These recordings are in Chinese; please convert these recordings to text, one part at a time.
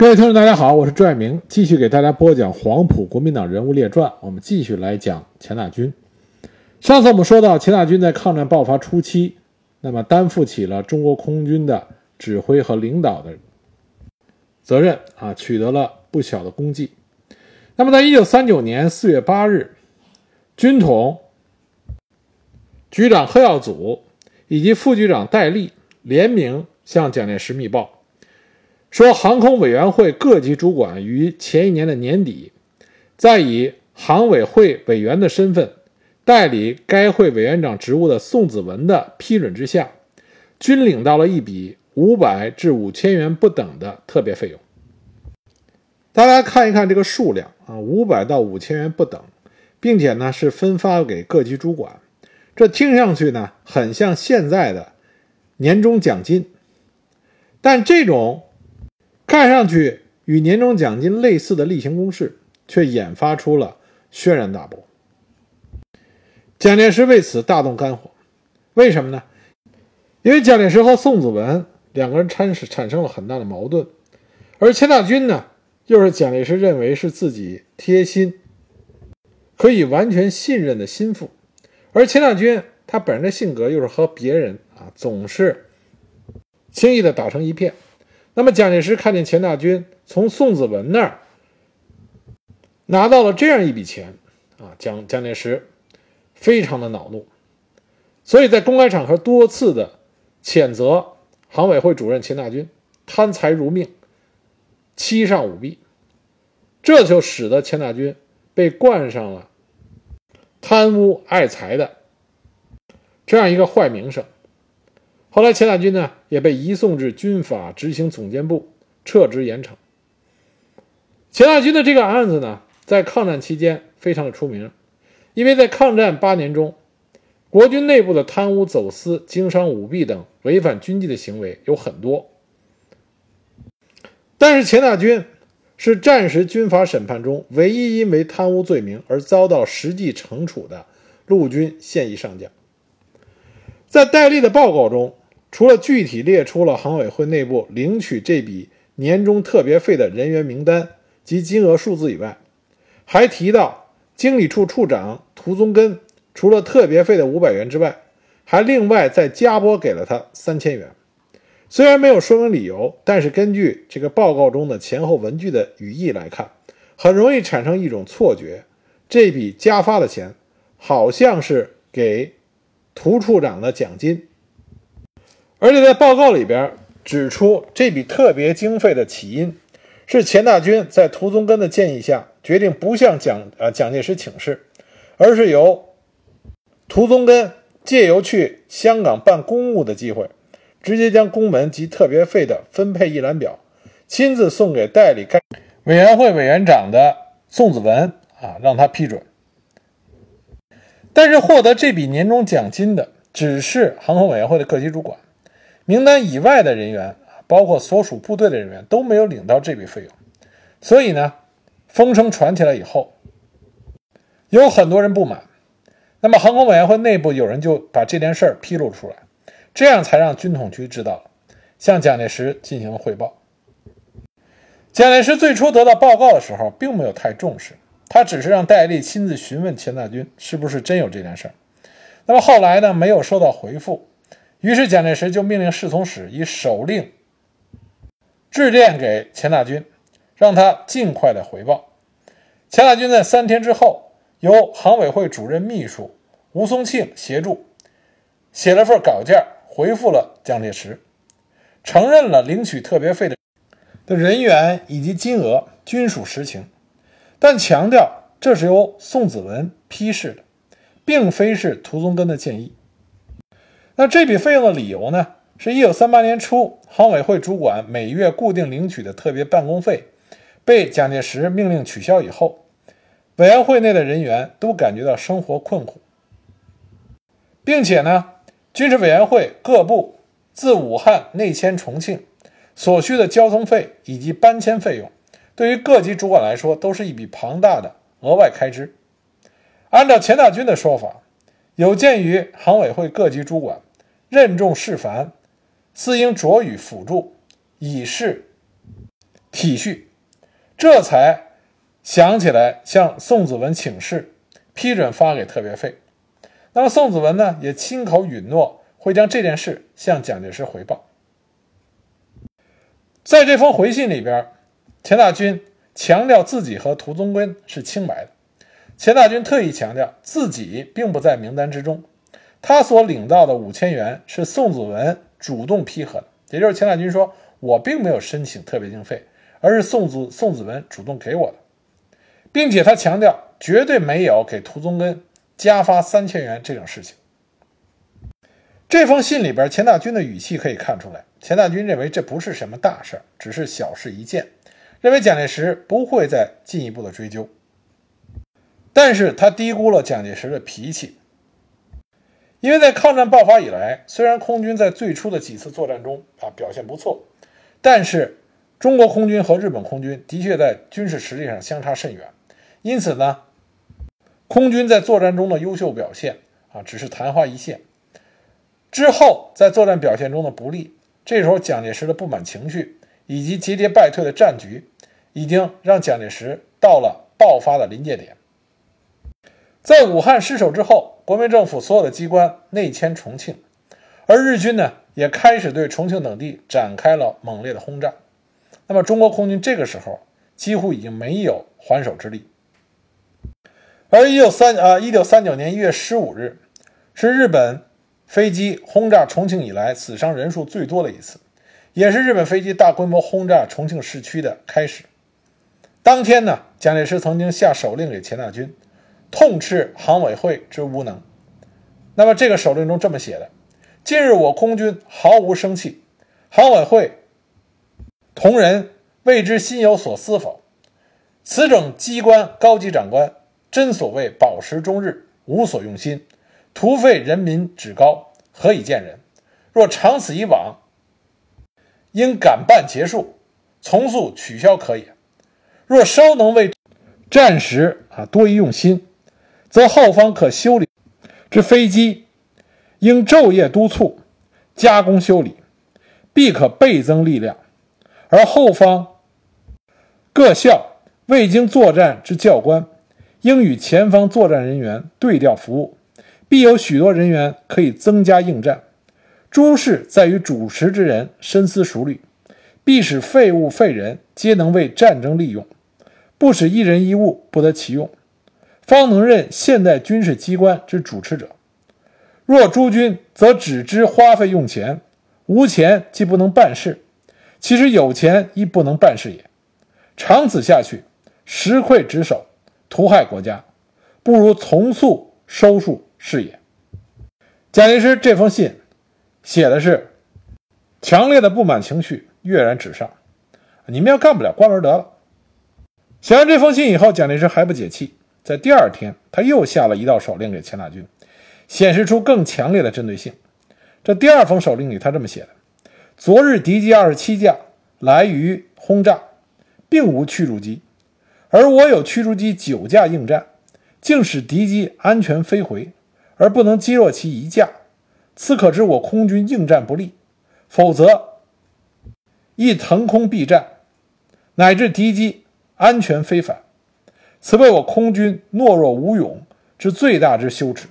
各位听众，大家好，我是朱爱明，继续给大家播讲黄埔国民党人物列传。我们继续来讲钱大钧。上次我们说到，钱大钧在抗战爆发初期，那么担负起了中国空军的指挥和领导的责任啊，取得了不小的功绩。那么，在一九三九年四月八日，军统局长贺耀祖以及副局长戴笠联名向蒋介石密报。说，航空委员会各级主管于前一年的年底，在以航委会委员的身份代理该会委员长职务的宋子文的批准之下，均领到了一笔五百至五千元不等的特别费用。大家看一看这个数量啊，五百到五千元不等，并且呢是分发给各级主管，这听上去呢很像现在的年终奖金，但这种。看上去与年终奖金类似的例行公事，却引发出了轩然大波。蒋介石为此大动肝火，为什么呢？因为蒋介石和宋子文两个人产生产生了很大的矛盾，而钱大钧呢，又是蒋介石认为是自己贴心、可以完全信任的心腹，而钱大钧他本人的性格又是和别人啊总是轻易的打成一片。那么，蒋介石看见钱大钧从宋子文那儿拿到了这样一笔钱，啊，蒋蒋介石非常的恼怒，所以在公开场合多次的谴责行委会主任钱大钧贪财如命、欺上舞弊，这就使得钱大钧被冠上了贪污爱财的这样一个坏名声。后来，钱大钧呢也被移送至军法执行总监部撤职严惩。钱大钧的这个案子呢，在抗战期间非常的出名，因为在抗战八年中，国军内部的贪污、走私、经商、舞弊等违反军纪的行为有很多。但是，钱大钧是战时军法审判中唯一因为贪污罪名而遭到实际惩处的陆军现役上将。在戴笠的报告中。除了具体列出了行委会内部领取这笔年终特别费的人员名单及金额数字以外，还提到经理处处长涂宗根除了特别费的五百元之外，还另外再加拨给了他三千元。虽然没有说明理由，但是根据这个报告中的前后文句的语义来看，很容易产生一种错觉：这笔加发的钱好像是给涂处长的奖金。而且在报告里边指出，这笔特别经费的起因是钱大钧在涂宗根的建议下，决定不向蒋呃蒋介石请示，而是由涂宗根借由去香港办公务的机会，直接将公文及特别费的分配一览表亲自送给代理该委员会委员长的宋子文啊，让他批准。但是获得这笔年终奖金的只是航空委员会的各级主管。名单以外的人员包括所属部队的人员都没有领到这笔费用，所以呢，风声传起来以后，有很多人不满。那么航空委员会内部有人就把这件事儿披露出来，这样才让军统局知道了，向蒋介石进行了汇报。蒋介石最初得到报告的时候，并没有太重视，他只是让戴笠亲自询问钱大钧是不是真有这件事儿。那么后来呢，没有收到回复。于是，蒋介石就命令侍从室以手令致电给钱大钧，让他尽快的回报。钱大钧在三天之后，由行委会主任秘书吴松庆协助写了份稿件，回复了蒋介石，承认了领取特别费的的人员以及金额均属实情，但强调这是由宋子文批示的，并非是涂宗根的建议。那这笔费用的理由呢？是一九三八年初，航委会主管每月固定领取的特别办公费被蒋介石命令取消以后，委员会内的人员都感觉到生活困苦，并且呢，军事委员会各部自武汉内迁重庆所需的交通费以及搬迁费用，对于各级主管来说都是一笔庞大的额外开支。按照钱大钧的说法，有鉴于航委会各级主管。任重事繁，自应着予辅助，以示体恤，这才想起来向宋子文请示，批准发给特别费。那么宋子文呢，也亲口允诺会将这件事向蒋介石回报。在这封回信里边，钱大钧强调自己和涂宗根是清白的。钱大钧特意强调自己并不在名单之中，他所领到的五千元是宋子文主动批核的，也就是钱大钧说：“我并没有申请特别经费，而是宋子宋子文主动给我的，并且他强调绝对没有给涂宗根。”加发三千元这种事情，这封信里边，钱大钧的语气可以看出来，钱大钧认为这不是什么大事只是小事一件，认为蒋介石不会再进一步的追究。但是他低估了蒋介石的脾气，因为在抗战爆发以来，虽然空军在最初的几次作战中啊表现不错，但是中国空军和日本空军的确在军事实力上相差甚远，因此呢。空军在作战中的优秀表现啊，只是昙花一现。之后在作战表现中的不利，这时候蒋介石的不满情绪以及节节败退的战局，已经让蒋介石到了爆发的临界点。在武汉失守之后，国民政府所有的机关内迁重庆，而日军呢，也开始对重庆等地展开了猛烈的轰炸。那么，中国空军这个时候几乎已经没有还手之力。而一九三啊，一九三九年一月十五日，是日本飞机轰炸重庆以来死伤人数最多的一次，也是日本飞机大规模轰炸重庆市区的开始。当天呢，蒋介石曾经下手令给钱大钧，痛斥航委会之无能。那么这个手令中这么写的：近日我空军毫无生气，航委会同仁未知心有所思否？此种机关高级长官。真所谓饱食终日，无所用心，徒费人民脂膏，何以见人？若长此以往，应赶办结束，从速取消可也。若稍能为战时啊多一用心，则后方可修理之飞机，应昼夜督促加工修理，必可倍增力量。而后方各校未经作战之教官。应与前方作战人员对调服务，必有许多人员可以增加应战。诸事在于主持之人深思熟虑，必使废物废人皆能为战争利用，不使一人一物不得其用，方能任现代军事机关之主持者。若诸君则只知花费用钱，无钱既不能办事，其实有钱亦不能办事也。长此下去，实溃职守。屠害国家，不如从速收束是也。蒋介石这封信写的是强烈的不满情绪跃然纸上，你们要干不了，关门得了。写完这封信以后，蒋介石还不解气，在第二天他又下了一道手令给钱大钧，显示出更强烈的针对性。这第二封手令里，他这么写的：昨日敌机二十七架来于轰炸，并无驱逐机。而我有驱逐机九架应战，竟使敌机安全飞回，而不能击落其一架，此可知我空军应战不利。否则，亦腾空避战，乃至敌机安全飞返，此为我空军懦弱无勇之最大之羞耻。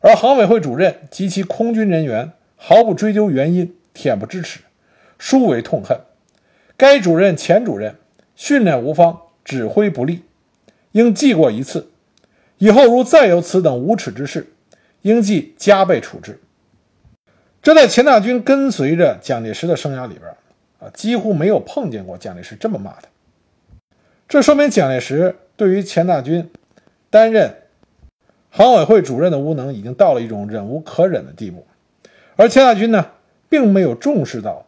而航委会主任及其空军人员毫不追究原因，恬不知耻，殊为痛恨。该主任、前主任训练无方。指挥不力，应记过一次。以后如再有此等无耻之事，应记加倍处置。这在钱大钧跟随着蒋介石的生涯里边啊，几乎没有碰见过蒋介石这么骂他。这说明蒋介石对于钱大钧担任行委会主任的无能，已经到了一种忍无可忍的地步。而钱大钧呢，并没有重视到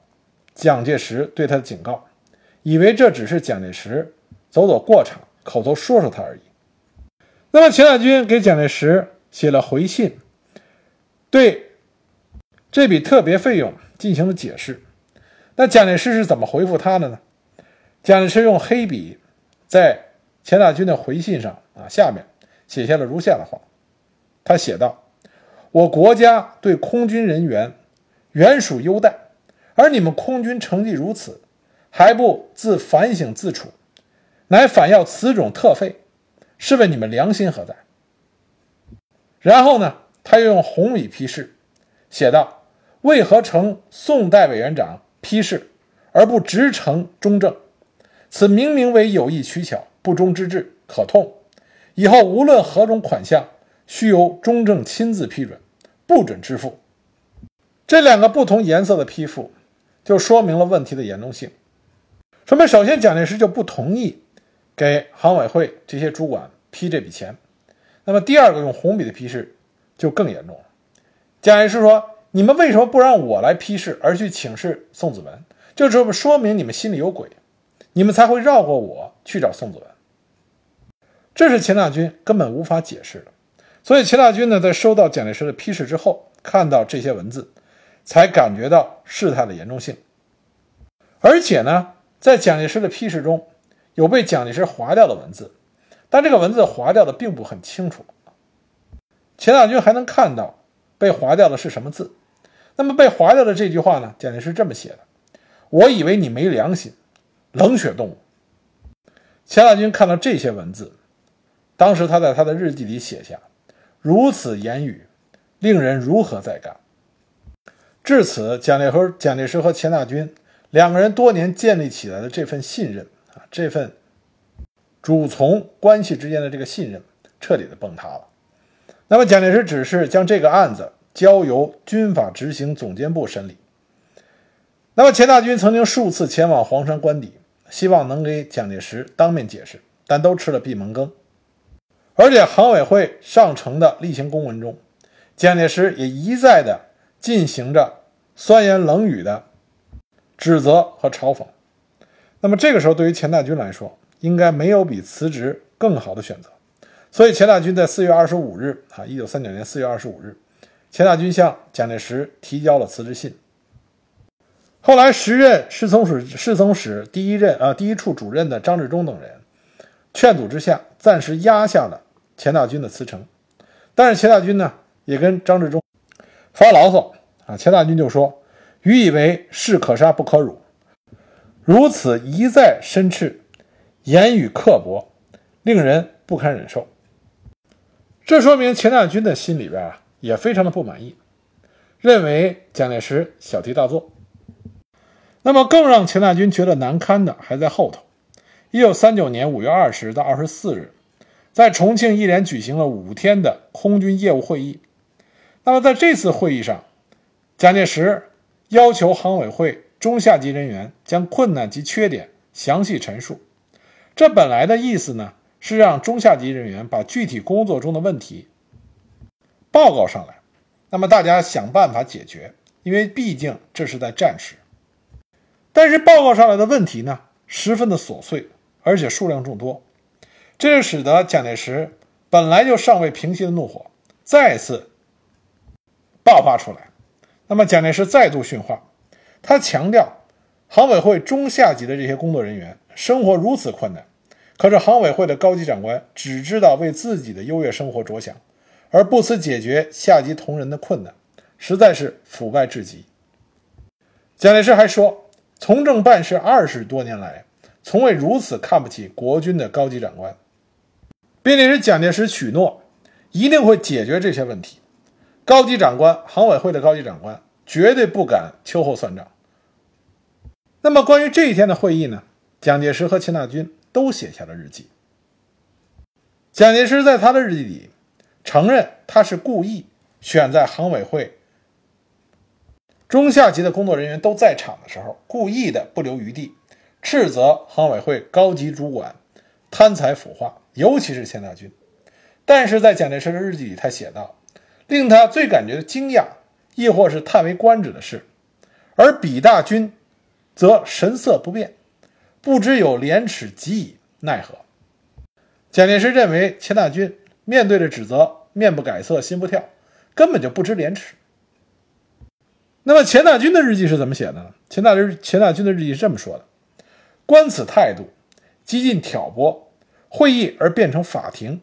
蒋介石对他的警告，以为这只是蒋介石。走走过场，口头说说他而已。那么钱大钧给蒋介石写了回信，对这笔特别费用进行了解释。那蒋介石是怎么回复他的呢？蒋介石用黑笔在钱大钧的回信上啊下面写下了如下的话。他写道：“我国家对空军人员原属优待，而你们空军成绩如此，还不自反省自处，乃反要此种特废，试问你们良心何在？然后呢，他又用红笔批示，写道：“为何承宋代委员长批示，而不直呈中正？此明明为有意取巧，不忠之至，可痛。以后无论何种款项，须由中正亲自批准，不准支付。”这两个不同颜色的批复，就说明了问题的严重性。说明首先蒋介石就不同意给航委会这些主管批这笔钱。那么第二个用红笔的批示就更严重了。蒋介石说：“你们为什么不让我来批示，而去请示宋子文？就这么说明你们心里有鬼，你们才会绕过我去找宋子文。”这是钱大钧根本无法解释的。所以钱大钧呢，在收到蒋介石的批示之后，看到这些文字，才感觉到事态的严重性。而且呢，在蒋介石的批示中有被蒋介石划掉的文字。但这个文字划掉的并不很清楚，钱大钧还能看到被划掉的是什么字。那么被划掉的这句话呢？蒋介石这么写的：“我以为你没良心，冷血动物。”钱大钧看到这些文字，当时他在他的日记里写下：“如此言语，令人如何再干？”至此，蒋介石、蒋介石和钱大钧两个人多年建立起来的这份信任啊，这份。主从关系之间的这个信任彻底的崩塌了。那么蒋介石只是将这个案子交由军法执行总监部审理。那么钱大钧曾经数次前往黄山官邸，希望能给蒋介石当面解释，但都吃了闭门羹。而且航委会上呈的例行公文中，蒋介石也一再的进行着酸言冷语的指责和嘲讽。那么这个时候，对于钱大钧来说，应该没有比辞职更好的选择，所以钱大钧在四月二十五日啊，一九三九年四月二十五日，钱大钧向蒋介石提交了辞职信。后来，时任侍从室侍从室第一任啊第一处主任的张治中等人劝阻之下，暂时压下了钱大钧的辞呈。但是钱大钧呢，也跟张治中发牢骚啊，钱大钧就说：“愚以为士可杀不可辱，如此一再申斥。”言语刻薄，令人不堪忍受。这说明钱大钧的心里边啊也非常的不满意，认为蒋介石小题大做。那么更让钱大钧觉得难堪的还在后头。一九三九年五月二十到二十四日，在重庆一连举行了五天的空军业务会议。那么在这次会议上，蒋介石要求航委会中下级人员将困难及缺点详细陈述。这本来的意思呢，是让中下级人员把具体工作中的问题报告上来，那么大家想办法解决。因为毕竟这是在战时。但是报告上来的问题呢，十分的琐碎，而且数量众多，这就使得蒋介石本来就尚未平息的怒火再次爆发出来。那么蒋介石再度训话，他强调，航委会中下级的这些工作人员。生活如此困难，可是航委会的高级长官只知道为自己的优越生活着想，而不思解决下级同仁的困难，实在是腐败至极。蒋介石还说，从政办事二十多年来，从未如此看不起国军的高级长官，并且是蒋介石许诺一定会解决这些问题。高级长官，航委会的高级长官绝对不敢秋后算账。那么关于这一天的会议呢？蒋介石和钱大钧都写下了日记。蒋介石在他的日记里承认，他是故意选在航委会中下级的工作人员都在场的时候，故意的不留余地，斥责航委会高级主管贪财腐化，尤其是钱大钧。但是在蒋介石的日记里，他写道：“令他最感觉惊讶，亦或是叹为观止的是，而比大钧则神色不变。”不知有廉耻，及以奈何？蒋介石认为钱大钧面对着指责，面不改色，心不跳，根本就不知廉耻。那么钱大钧的日记是怎么写的呢？钱大日钱大钧的日记是这么说的：观此态度，激进挑拨会议而变成法庭，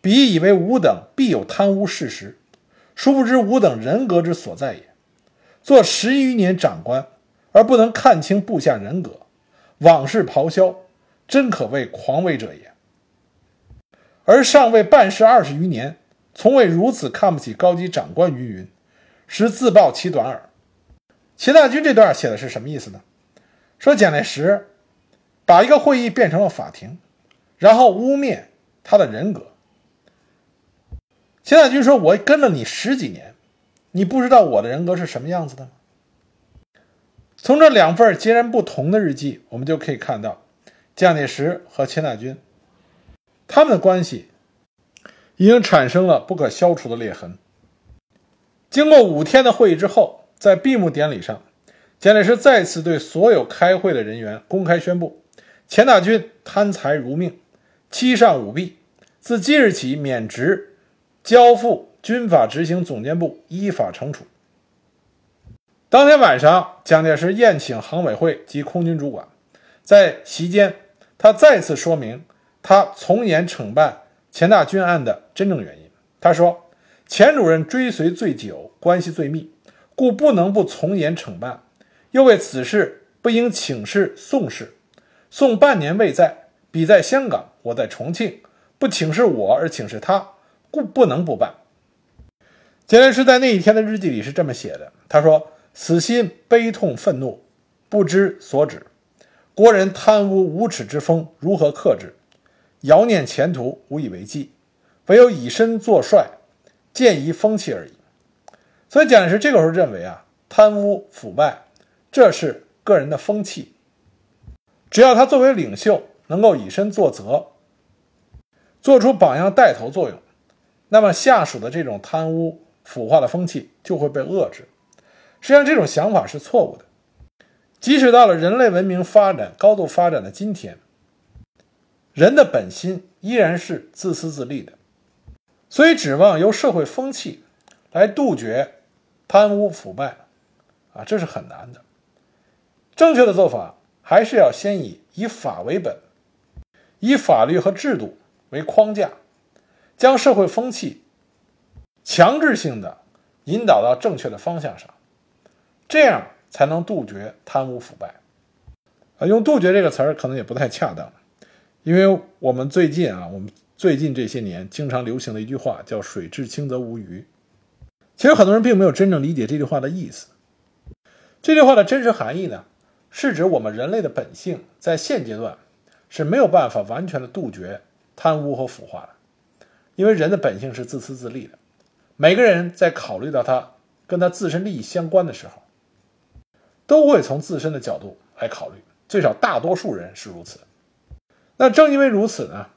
彼以为吾等必有贪污事实，殊不知吾等人格之所在也。做十余年长官而不能看清部下人格。往事咆哮，真可谓狂为者也。而上位办事二十余年，从未如此看不起高级长官，云云，实自暴其短耳。钱大军这段写的是什么意思呢？说蒋介石把一个会议变成了法庭，然后污蔑他的人格。钱大钧说：“我跟了你十几年，你不知道我的人格是什么样子的吗？”从这两份截然不同的日记，我们就可以看到，蒋介石和钱大钧他们的关系已经产生了不可消除的裂痕。经过五天的会议之后，在闭幕典礼上，蒋介石再次对所有开会的人员公开宣布：钱大钧贪财如命，欺上舞弊，自即日起免职。交付军法执行总监部依法惩处。当天晚上，蒋介石宴请航委会及空军主管，在席间，他再次说明他从严惩办钱大钧案的真正原因。他说：“钱主任追随最久，关系最密，故不能不从严惩办。又为此事不应请示宋氏，宋半年未在，彼在香港，我在重庆，不请示我而请示他。”故不能不办。蒋介石在那一天的日记里是这么写的：“他说，此心悲痛愤怒，不知所止。国人贪污无耻之风如何克制？遥念前途，无以为继。唯有以身作帅，见疑风气而已。”所以蒋介石这个时候认为啊，贪污腐败这是个人的风气，只要他作为领袖能够以身作则，做出榜样带头作用。那么下属的这种贪污腐化的风气就会被遏制。实际上，这种想法是错误的。即使到了人类文明发展高度发展的今天，人的本心依然是自私自利的。所以，指望由社会风气来杜绝贪污腐败，啊，这是很难的。正确的做法还是要先以以法为本，以法律和制度为框架。将社会风气强制性的引导到正确的方向上，这样才能杜绝贪污腐败。啊，用“杜绝”这个词儿可能也不太恰当，因为我们最近啊，我们最近这些年经常流行的一句话叫“水至清则无鱼”。其实很多人并没有真正理解这句话的意思。这句话的真实含义呢，是指我们人类的本性在现阶段是没有办法完全的杜绝贪污和腐化的。因为人的本性是自私自利的，每个人在考虑到他跟他自身利益相关的时候，都会从自身的角度来考虑，最少大多数人是如此。那正因为如此呢，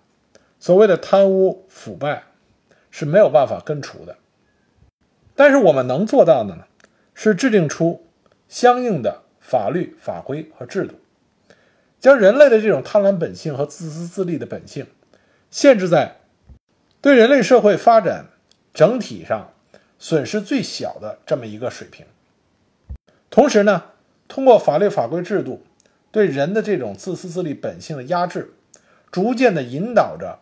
所谓的贪污腐败是没有办法根除的。但是我们能做到的呢，是制定出相应的法律法规和制度，将人类的这种贪婪本性和自私自利的本性限制在。对人类社会发展整体上损失最小的这么一个水平，同时呢，通过法律法规制度对人的这种自私自利本性的压制，逐渐的引导着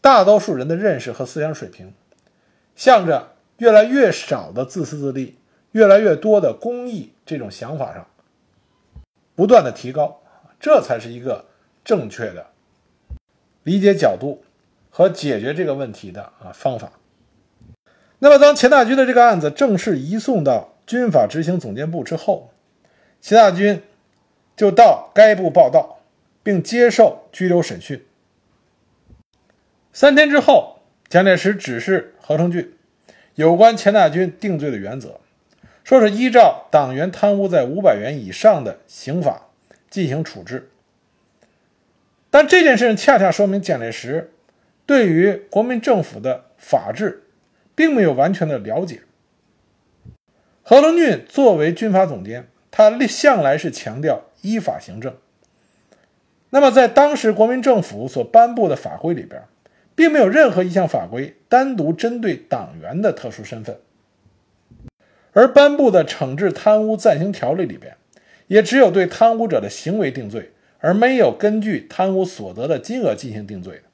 大多数人的认识和思想水平，向着越来越少的自私自利、越来越多的公益这种想法上不断的提高，这才是一个正确的理解角度。和解决这个问题的啊方法。那么，当钱大钧的这个案子正式移送到军法执行总监部之后，钱大钧就到该部报道，并接受拘留审讯。三天之后，蒋介石指示何成俊有关钱大钧定罪的原则，说是依照党员贪污在五百元以上的刑法进行处置。但这件事情恰恰说明蒋介石。对于国民政府的法治，并没有完全的了解。何成俊作为军法总监，他向来是强调依法行政。那么，在当时国民政府所颁布的法规里边，并没有任何一项法规单独针对党员的特殊身份，而颁布的惩治贪污暂行条例里边，也只有对贪污者的行为定罪，而没有根据贪污所得的金额进行定罪的。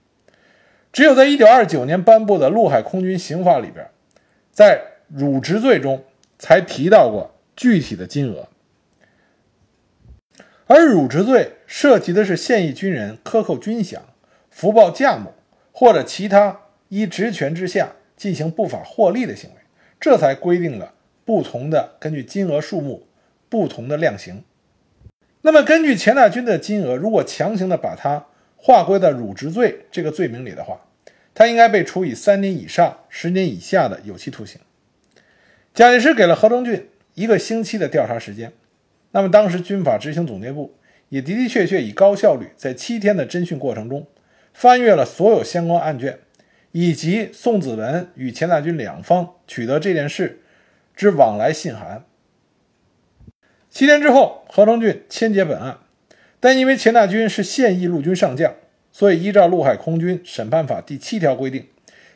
只有在一九二九年颁布的陆海空军刑法里边，在辱职罪中才提到过具体的金额，而辱职罪涉及的是现役军人克扣军饷、福报价目或者其他依职权之下进行不法获利的行为，这才规定了不同的根据金额数目不同的量刑。那么，根据钱大军的金额，如果强行的把它划归到辱职罪这个罪名里的话，他应该被处以三年以上十年以下的有期徒刑。蒋介石给了何成俊一个星期的调查时间，那么当时军法执行总队部也的的确确以高效率，在七天的侦讯过程中，翻阅了所有相关案卷，以及宋子文与钱大军两方取得这件事之往来信函。七天之后，何成俊签结本案，但因为钱大军是现役陆军上将，所以依照《陆海空军审判法》第七条规定，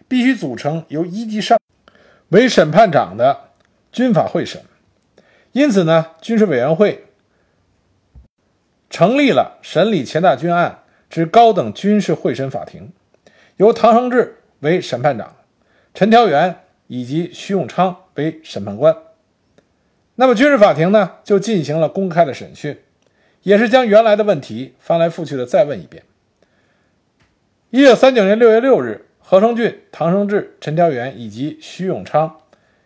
必须组成由一级上为审判长的军法会审。因此呢，军事委员会成立了审理钱大军案之高等军事会审法庭，由唐生智为审判长，陈调元以及徐永昌为审判官。那么军事法庭呢，就进行了公开的审讯，也是将原来的问题翻来覆去的再问一遍。一九三九年六月六日，何成俊、唐生智、陈调元以及徐永昌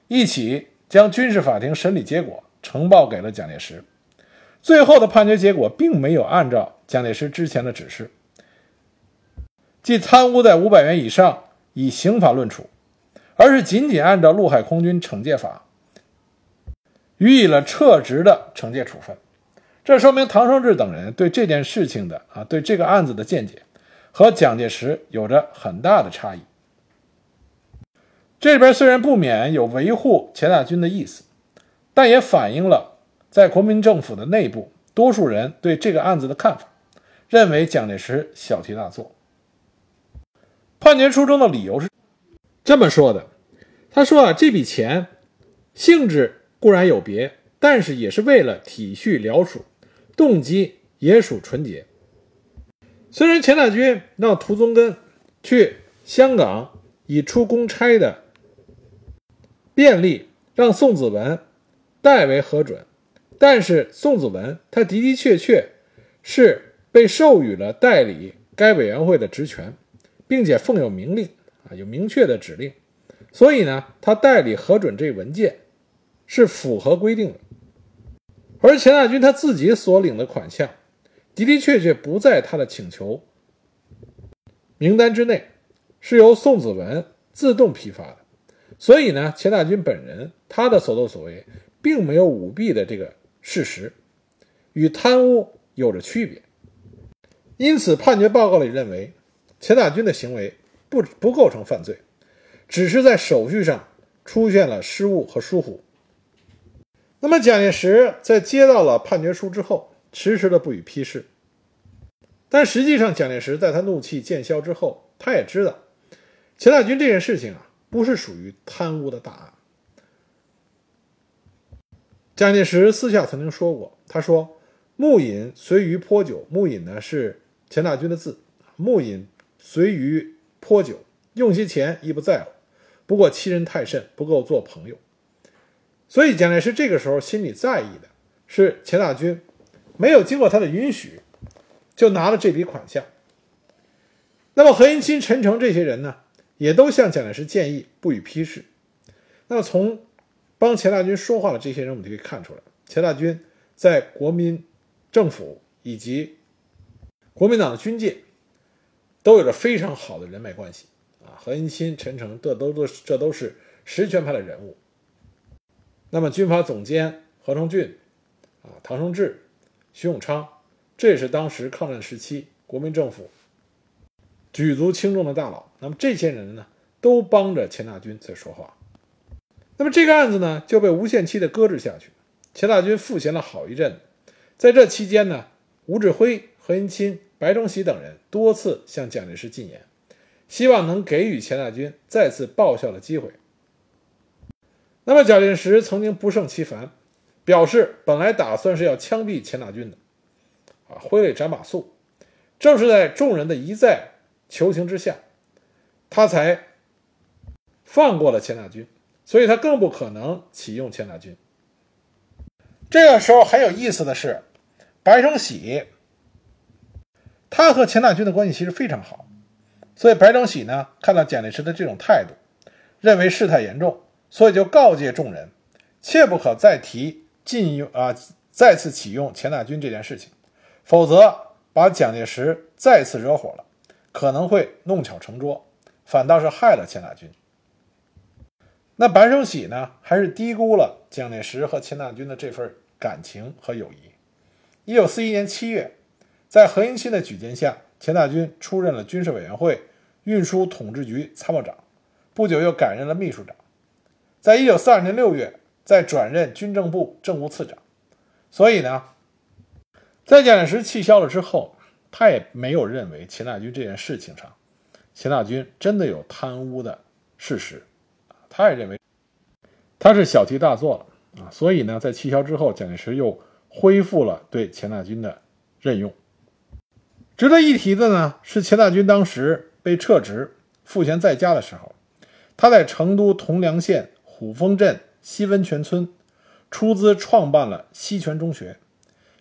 一起将军事法庭审理结果呈报给了蒋介石。最后的判决结果并没有按照蒋介石之前的指示，即贪污在五百元以上以刑法论处，而是仅仅按照《陆海空军惩戒法》。予以了撤职的惩戒处分，这说明唐生智等人对这件事情的啊，对这个案子的见解和蒋介石有着很大的差异。这边虽然不免有维护钱大钧的意思，但也反映了在国民政府的内部多数人对这个案子的看法，认为蒋介石小题大做。判决书中的理由是这么说的：他说啊，这笔钱性质。固然有别，但是也是为了体恤辽属，动机也属纯洁。虽然钱大军让涂宗根去香港以出公差的便利让宋子文代为核准，但是宋子文他的的确确是被授予了代理该委员会的职权，并且奉有明令啊，有明确的指令，所以呢，他代理核准这文件。是符合规定的，而钱大军他自己所领的款项，的的确确不在他的请求名单之内，是由宋子文自动批发的，所以呢，钱大军本人他的所作所为，并没有舞弊的这个事实，与贪污有着区别，因此判决报告里认为，钱大军的行为不不构成犯罪，只是在手续上出现了失误和疏忽。那么，蒋介石在接到了判决书之后，迟迟的不予批示。但实际上，蒋介石在他怒气渐消之后，他也知道钱大军这件事情啊，不是属于贪污的大案。蒋介石私下曾经说过，他说：“木饮随鱼泼酒。”木饮呢是钱大军的字，木饮随鱼泼酒，用些钱亦不在乎，不过欺人太甚，不够做朋友。所以，蒋介石这个时候心里在意的是钱大军没有经过他的允许就拿了这笔款项。那么，何应钦、陈诚这些人呢，也都向蒋介石建议不予批示。那么，从帮钱大军说话的这些人，我们就可以看出来，钱大军在国民政府以及国民党的军界都有着非常好的人脉关系啊。何应钦、陈诚，这都都这都是实权派的人物。那么，军阀总监何成俊，啊，唐生智、徐永昌，这也是当时抗战时期国民政府举足轻重的大佬。那么，这些人呢，都帮着钱大钧在说话。那么，这个案子呢，就被无限期的搁置下去。钱大钧赋闲了好一阵子。在这期间呢，吴志辉、何应钦、白崇禧等人多次向蒋介石进言，希望能给予钱大钧再次报效的机会。那么，蒋介石曾经不胜其烦，表示本来打算是要枪毙钱大钧的，啊，挥泪斩马谡。正是在众人的一再求情之下，他才放过了钱大钧，所以他更不可能启用钱大钧。这个时候很有意思的是，白崇禧他和钱大钧的关系其实非常好，所以白崇禧呢看到蒋介石的这种态度，认为事态严重，所以就告诫众人，切不可再提禁用啊再次启用钱大钧这件事情，否则把蒋介石再次惹火了，可能会弄巧成拙，反倒是害了钱大钧。那白崇禧呢，还是低估了蒋介石和钱大钧的这份感情和友谊。一九四一年七月，在何应钦的举荐下，钱大钧出任了军事委员会运输统制局参谋长，不久又改任了秘书长。在一九四二年六月，再转任军政部政务次长。所以呢，在蒋介石气消了之后，他也没有认为钱大钧这件事情上，钱大钧真的有贪污的事实。他也认为他是小题大做了啊，所以呢，在气消之后，蒋介石又恢复了对钱大钧的任用。值得一提的呢，是钱大钧当时被撤职赋闲在家的时候，他在成都铜梁县虎峰镇西温泉村出资创办了西泉中学，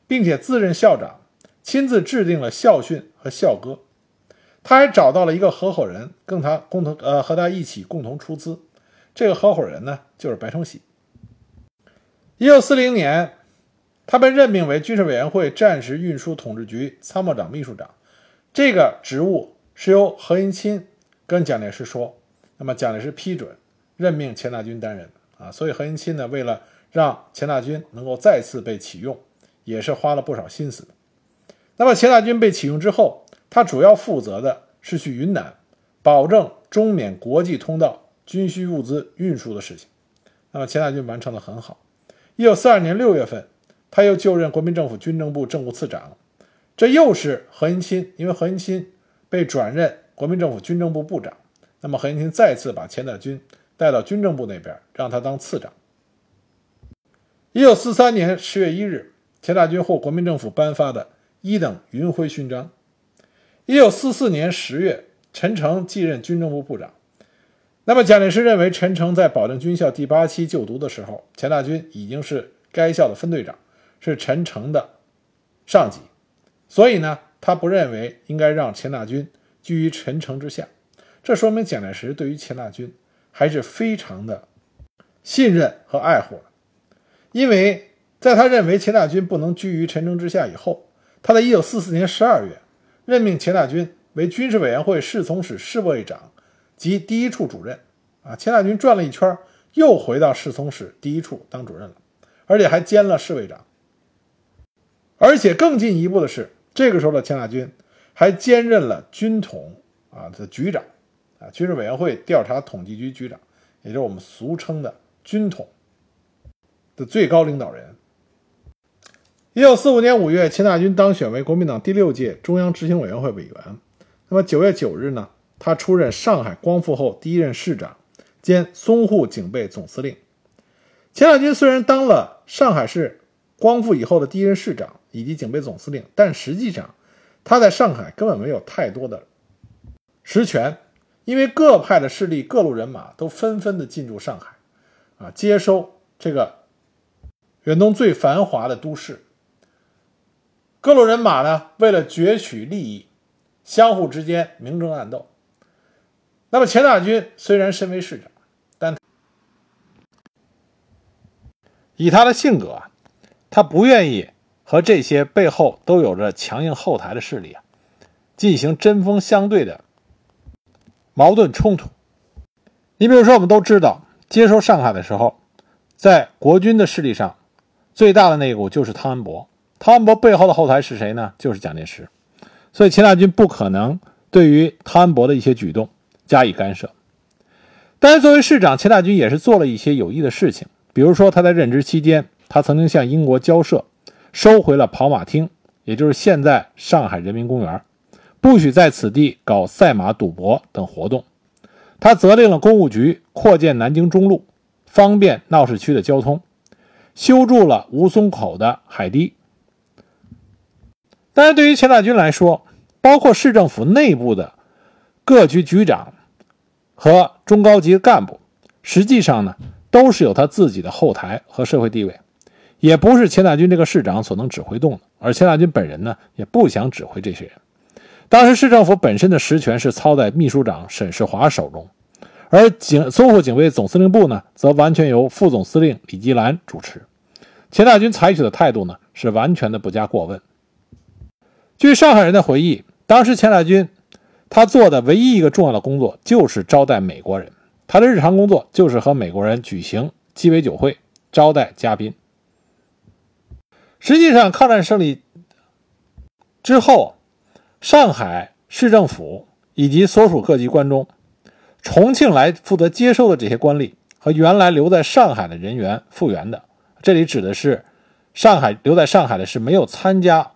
并且自任校长，亲自制定了校训和校歌。他还找到了一个合伙人，跟他共同呃和他一起共同出资。这个合伙人呢，就是白崇禧。一九四零年，他被任命为军事委员会战时运输统治局参谋长、秘书长。这个职务是由何应钦跟蒋介石说，那么蒋介石批准任命钱大钧担任啊。所以何应钦呢，为了让钱大钧能够再次被启用，也是花了不少心思。那么钱大钧被启用之后，他主要负责的是去云南，保证中缅国际通道。军需物资运输的事情，那么钱大钧完成的很好。一九四二年六月份，他又就任国民政府军政部政务次长，这又是何应钦，因为何应钦被转任国民政府军政部部长，那么何应钦再次把钱大钧带到军政部那边，让他当次长。一九四三年十月一日，钱大钧获国民政府颁发的一等云辉勋章。一九四四年十月，陈诚继任军政部部长。那么，蒋介石认为陈诚在保定军校第八期就读的时候，钱大钧已经是该校的分队长，是陈诚的上级，所以呢，他不认为应该让钱大钧居于陈诚之下。这说明蒋介石对于钱大钧还是非常的信任和爱护的，因为在他认为钱大钧不能居于陈诚之下以后，他在一九四四年十二月任命钱大钧为军事委员会侍从室侍卫长。及第一处主任，啊，钱大钧转了一圈，又回到侍从室第一处当主任了，而且还兼了侍卫长。而且更进一步的是，这个时候的钱大钧还兼任了军统啊的局长，啊，军事委员会调查统计局局长，也就是我们俗称的军统的最高领导人。一九四五年五月，钱大钧当选为国民党第六届中央执行委员会委员。那么九月九日呢？他出任上海光复后第一任市长，兼淞沪警备总司令。钱大钧虽然当了上海市光复以后的第一任市长以及警备总司令，但实际上他在上海根本没有太多的实权，因为各派的势力、各路人马都纷纷的进驻上海，啊，接收这个远东最繁华的都市。各路人马呢，为了攫取利益，相互之间明争暗斗。那么钱大钧虽然身为市长，但以他的性格啊，他不愿意和这些背后都有着强硬后台的势力啊进行针锋相对的矛盾冲突。你比如说，我们都知道，接收上海的时候，在国军的势力上最大的那一股就是汤恩伯。汤恩伯背后的后台是谁呢？就是蒋介石。所以钱大钧不可能对于汤恩伯的一些举动。加以干涉，但是作为市长，钱大钧也是做了一些有益的事情。比如说，他在任职期间，他曾经向英国交涉，收回了跑马厅，也就是现在上海人民公园，不许在此地搞赛马、赌博等活动。他责令了公务局扩建南京中路，方便闹市区的交通，修筑了吴淞口的海堤。但是对于钱大钧来说，包括市政府内部的各局局长。和中高级干部，实际上呢，都是有他自己的后台和社会地位，也不是钱大钧这个市长所能指挥动的。而钱大钧本人呢，也不想指挥这些人。当时市政府本身的实权是操在秘书长沈世华手中，而警淞沪警卫总司令部呢，则完全由副总司令李吉兰主持。钱大钧采取的态度呢，是完全的不加过问。据上海人的回忆，当时钱大钧他做的唯一一个重要的工作就是招待美国人，他的日常工作就是和美国人举行鸡尾酒会，招待嘉宾。实际上，抗战胜利之后，上海市政府以及所属各级关中，重庆来负责接收的这些官吏和原来留在上海的人员复员的，这里指的是上海留在上海的是没有参加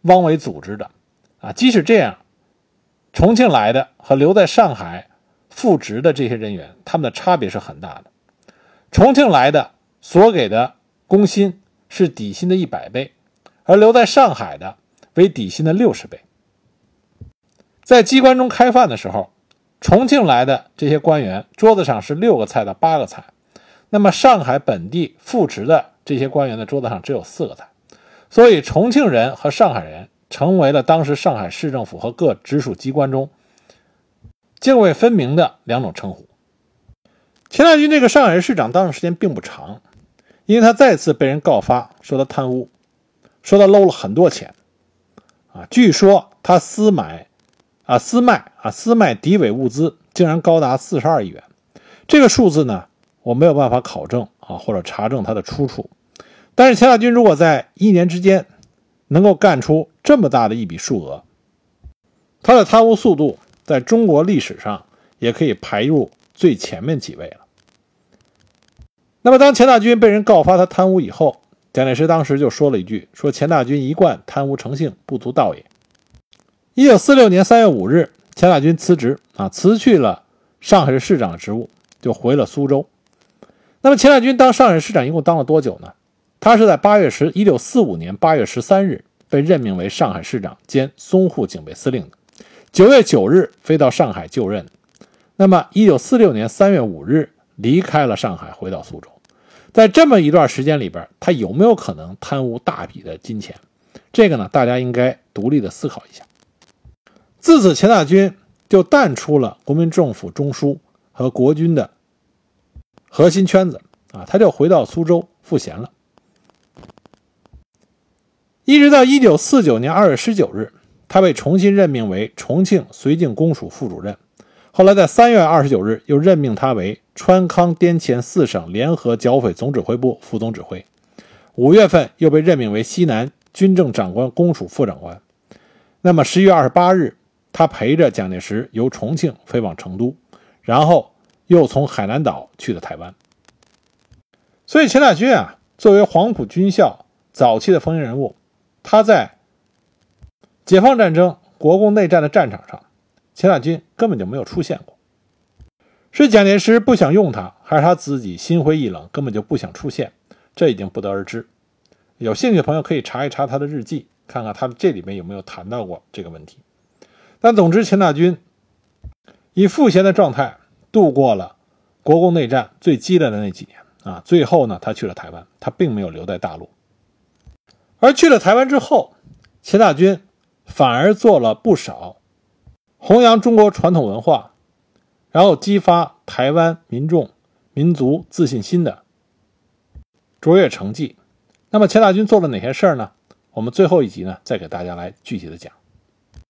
汪伪组织的啊。即使这样，重庆来的和留在上海复职的这些人员，他们的差别是很大的。重庆来的所给的工薪。是底薪的一百倍，而留在上海的为底薪的六十倍。在机关中开饭的时候，重庆来的这些官员桌子上是六个菜到八个菜，那么上海本地复职的这些官员的桌子上只有四个菜，所以重庆人和上海人成为了当时上海市政府和各直属机关中泾渭分明的两种称呼。钱大钧这个上海市市长当上时间并不长。因为他再次被人告发说他贪污，说他搂了很多钱，啊，据说他私买，啊私卖啊私卖敌伪物资竟然高达四十二亿元，这个数字呢我没有办法考证啊或者查证它的出处，但是钱大钧如果在一年之间能够干出这么大的一笔数额，他的贪污速度在中国历史上也可以排入最前面几位了。那么，当钱大钧被人告发他贪污以后，蒋介石当时就说了一句：“说钱大钧一贯贪污成性，不足道也。”一九四六年三月五日，钱大钧辞职啊，辞去了上海市市长的职务，就回了苏州。那么，钱大钧当上海市长一共当了多久呢？他是在八月十一九四五年八月十三日被任命为上海市长兼淞沪警备司令的，九月九日飞到上海就任。那么，一九四六年三月五日离开了上海，回到苏州。在这么一段时间里边，他有没有可能贪污大笔的金钱？这个呢，大家应该独立的思考一下。自此，钱大钧就淡出了国民政府中枢和国军的核心圈子啊，他就回到苏州赋闲了。一直到一九四九年二月十九日，他被重新任命为重庆绥靖公署副主任。后来在三月二十九日，又任命他为川康滇黔四省联合剿匪总指挥部副总指挥。五月份又被任命为西南军政长官公署副长官。那么十一月二十八日，他陪着蒋介石由重庆飞往成都，然后又从海南岛去了台湾。所以钱大钧啊，作为黄埔军校早期的风云人物，他在解放战争、国共内战的战场上。钱大钧根本就没有出现过，是蒋介石不想用他，还是他自己心灰意冷，根本就不想出现？这已经不得而知。有兴趣的朋友可以查一查他的日记，看看他这里面有没有谈到过这个问题。但总之，钱大钧以赋闲的状态度过了国共内战最激烈的那几年啊。最后呢，他去了台湾，他并没有留在大陆。而去了台湾之后，钱大钧反而做了不少。弘扬中国传统文化，然后激发台湾民众民族自信心的卓越成绩。那么钱大钧做了哪些事儿呢？我们最后一集呢，再给大家来具体的讲。